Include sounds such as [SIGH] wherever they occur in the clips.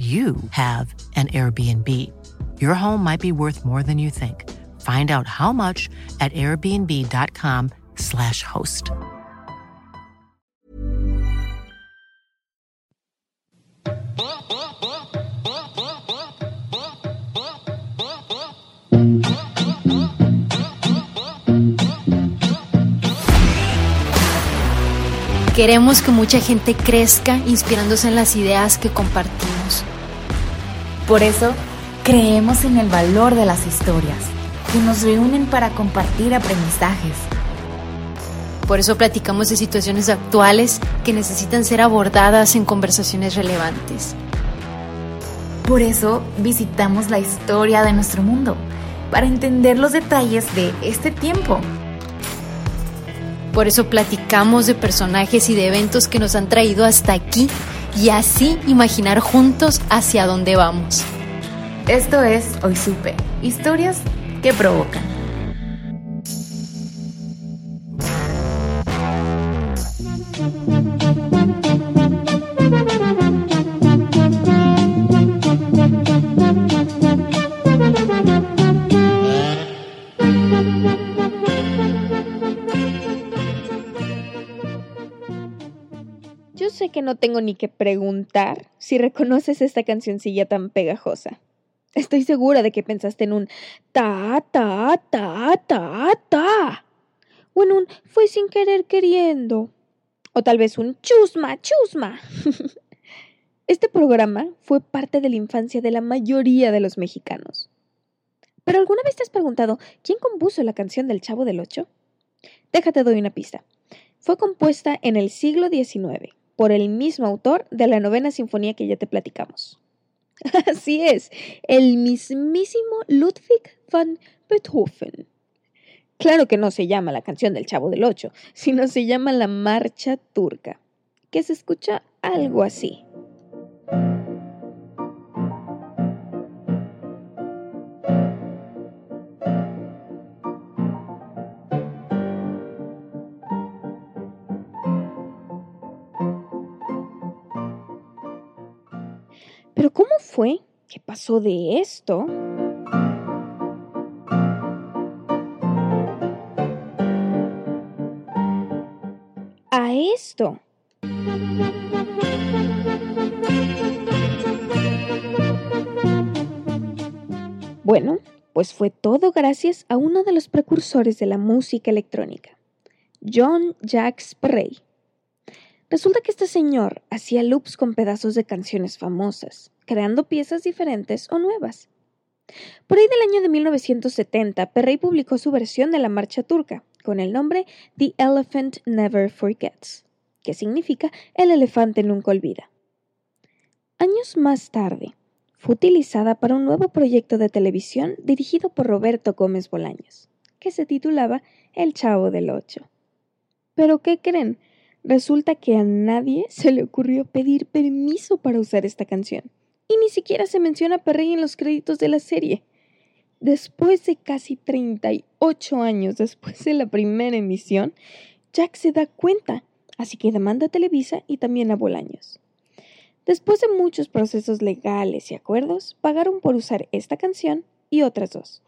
you have an Airbnb. Your home might be worth more than you think. Find out how much at airbnb.com/slash host. Queremos que mucha gente crezca inspirándose en las ideas que compartimos. Por eso, creemos en el valor de las historias, que nos reúnen para compartir aprendizajes. Por eso platicamos de situaciones actuales que necesitan ser abordadas en conversaciones relevantes. Por eso visitamos la historia de nuestro mundo, para entender los detalles de este tiempo. Por eso platicamos de personajes y de eventos que nos han traído hasta aquí y así imaginar juntos hacia dónde vamos. Esto es Hoy Supe, historias que provocan. Yo sé que no tengo ni que preguntar si reconoces esta cancioncilla tan pegajosa. Estoy segura de que pensaste en un ta, ta, ta, ta, ta. O en un fue sin querer queriendo. O tal vez un chusma, chusma. [LAUGHS] Este programa fue parte de la infancia de la mayoría de los mexicanos. ¿Pero alguna vez te has preguntado quién compuso la canción del Chavo del Ocho? Déjate doy una pista. Fue compuesta en el siglo XIX por el mismo autor de la novena sinfonía que ya te platicamos. [LAUGHS] Así es, el mismísimo Ludwig van Beethoven. Claro que no se llama la canción del Chavo del Ocho, sino se llama la Marcha Turca, que se escucha algo así. Pero ¿cómo fue que pasó de esto a esto? Bueno, pues fue todo gracias a uno de los precursores de la música electrónica, John Jacques Perrey. Resulta que este señor hacía loops con pedazos de canciones famosas, creando piezas diferentes o nuevas. Por ahí del año de 1970, Perrey publicó su versión de la marcha turca, con el nombre The Elephant Never Forgets, que significa El elefante nunca olvida. Años más tarde, fue utilizada para un nuevo proyecto de televisión dirigido por Roberto Gómez Bolaños, que se titulaba El Chavo del Ocho. Pero ¿qué creen? Resulta que a nadie se le ocurrió pedir permiso para usar esta canción, y ni siquiera se menciona a Perrey en los créditos de la serie. Después de casi 38 años después de la primera emisión, Jack se da cuenta, así que demanda a Televisa y también a Bolaños. Después de muchos procesos legales y acuerdos, pagaron por usar esta canción y otras dos.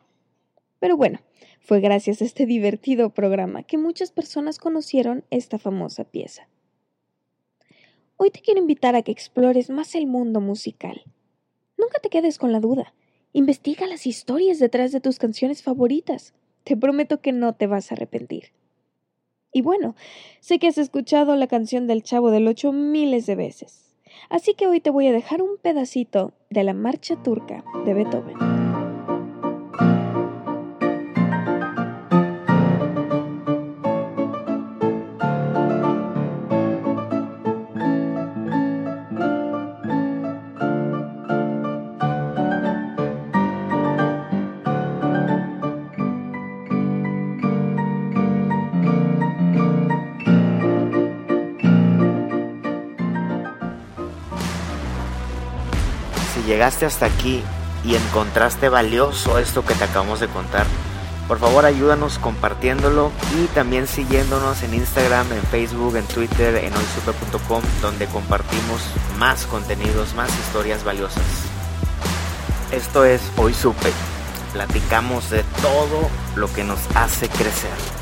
Pero bueno, fue gracias a este divertido programa que muchas personas conocieron esta famosa pieza. Hoy te quiero invitar a que explores más el mundo musical. Nunca te quedes con la duda. Investiga las historias detrás de tus canciones favoritas. Te prometo que no te vas a arrepentir. Y bueno, sé que has escuchado la canción del Chavo del Ocho miles de veces. Así que hoy te voy a dejar un pedacito de la marcha turca de Beethoven. Llegaste hasta aquí y encontraste valioso esto que te acabamos de contar, por favor ayúdanos compartiéndolo y también siguiéndonos en Instagram, en Facebook, en Twitter, en hoysupe.com donde compartimos más contenidos, más historias valiosas. Esto es Hoy Supe. Platicamos de todo lo que nos hace crecer.